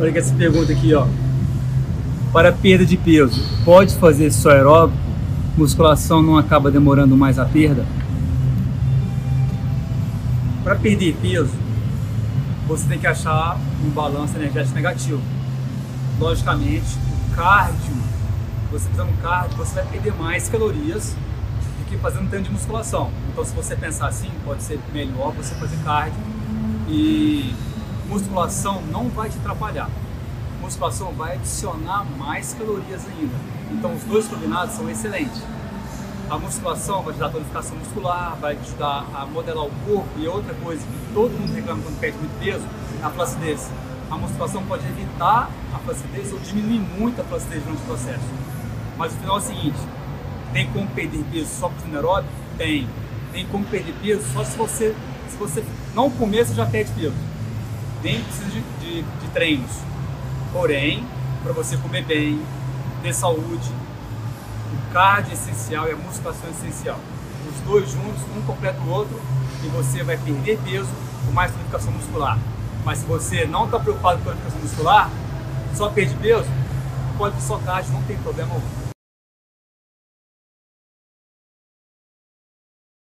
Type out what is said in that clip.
Olha que essa pergunta aqui, ó. Para perda de peso, pode fazer só aeróbico? Musculação não acaba demorando mais a perda? Para perder peso, você tem que achar um balanço energético negativo. Logicamente, o cardio, você fazendo cardio, você vai perder mais calorias do que fazendo treino de musculação. Então, se você pensar assim, pode ser melhor você fazer cardio e musculação não vai te atrapalhar. Musculação vai adicionar mais calorias ainda. Então, os dois combinados são excelentes. A musculação vai te dar tonificação muscular, vai ajudar a modelar o corpo e outra coisa que todo mundo reclama quando perde muito peso é a flacidez. A musculação pode evitar a flacidez ou diminuir muito a flacidez durante o processo. Mas o final é o seguinte: tem como perder peso só com aeróbico? Tem. Tem como perder peso só se você, se você não comer, você já perde peso. Nem precisa de, de, de treinos. Porém, para você comer bem, ter saúde, o cardio é essencial e a musculação é essencial. Os dois juntos, um completa o outro, e você vai perder peso com mais tonificação muscular. Mas se você não está preocupado com a tonificação muscular, só perde peso, pode só cardio, não tem problema algum.